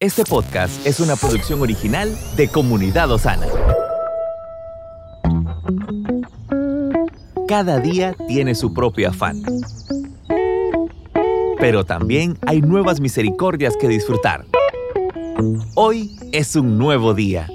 Este podcast es una producción original de Comunidad Osana. Cada día tiene su propio afán. Pero también hay nuevas misericordias que disfrutar. Hoy es un nuevo día.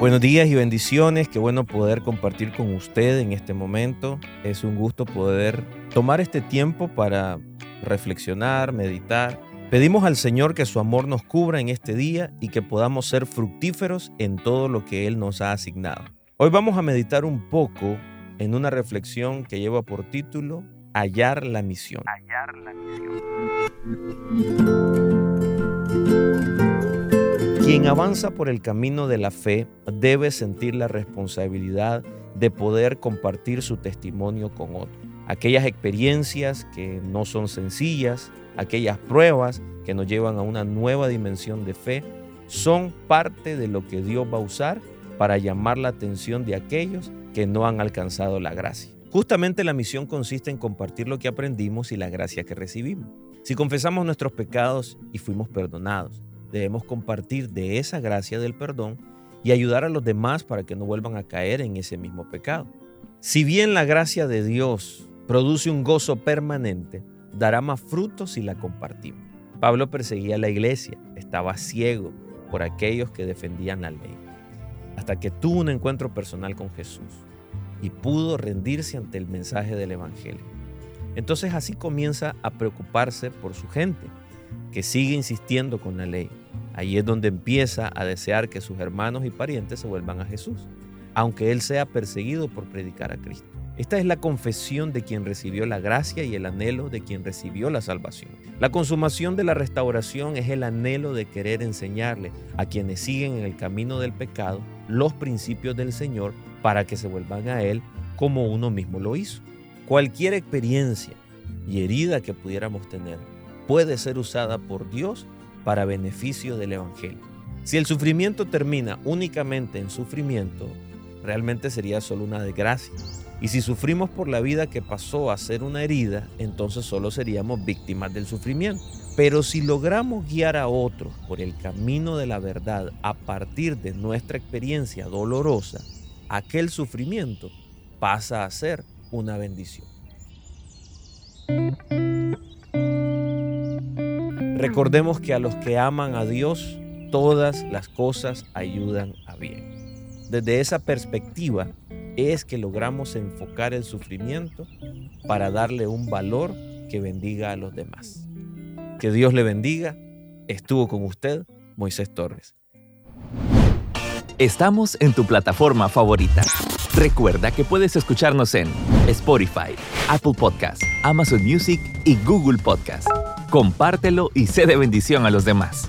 Buenos días y bendiciones, qué bueno poder compartir con usted en este momento. Es un gusto poder tomar este tiempo para reflexionar, meditar. Pedimos al Señor que su amor nos cubra en este día y que podamos ser fructíferos en todo lo que Él nos ha asignado. Hoy vamos a meditar un poco en una reflexión que lleva por título Hallar la misión. Hallar la misión. Quien avanza por el camino de la fe debe sentir la responsabilidad de poder compartir su testimonio con otros. Aquellas experiencias que no son sencillas, aquellas pruebas que nos llevan a una nueva dimensión de fe, son parte de lo que Dios va a usar para llamar la atención de aquellos que no han alcanzado la gracia. Justamente la misión consiste en compartir lo que aprendimos y la gracia que recibimos. Si confesamos nuestros pecados y fuimos perdonados, debemos compartir de esa gracia del perdón y ayudar a los demás para que no vuelvan a caer en ese mismo pecado. Si bien la gracia de Dios produce un gozo permanente, dará más frutos si la compartimos. Pablo perseguía la iglesia, estaba ciego por aquellos que defendían la ley, hasta que tuvo un encuentro personal con Jesús y pudo rendirse ante el mensaje del Evangelio. Entonces así comienza a preocuparse por su gente, que sigue insistiendo con la ley. Ahí es donde empieza a desear que sus hermanos y parientes se vuelvan a Jesús, aunque él sea perseguido por predicar a Cristo. Esta es la confesión de quien recibió la gracia y el anhelo de quien recibió la salvación. La consumación de la restauración es el anhelo de querer enseñarle a quienes siguen en el camino del pecado los principios del Señor para que se vuelvan a Él como uno mismo lo hizo. Cualquier experiencia y herida que pudiéramos tener puede ser usada por Dios para beneficio del Evangelio. Si el sufrimiento termina únicamente en sufrimiento, realmente sería solo una desgracia. Y si sufrimos por la vida que pasó a ser una herida, entonces solo seríamos víctimas del sufrimiento. Pero si logramos guiar a otros por el camino de la verdad a partir de nuestra experiencia dolorosa, aquel sufrimiento pasa a ser una bendición. Recordemos que a los que aman a Dios, todas las cosas ayudan a bien. Desde esa perspectiva es que logramos enfocar el sufrimiento para darle un valor que bendiga a los demás. Que Dios le bendiga. Estuvo con usted Moisés Torres. Estamos en tu plataforma favorita. Recuerda que puedes escucharnos en Spotify, Apple Podcast, Amazon Music y Google Podcast compártelo y sé de bendición a los demás.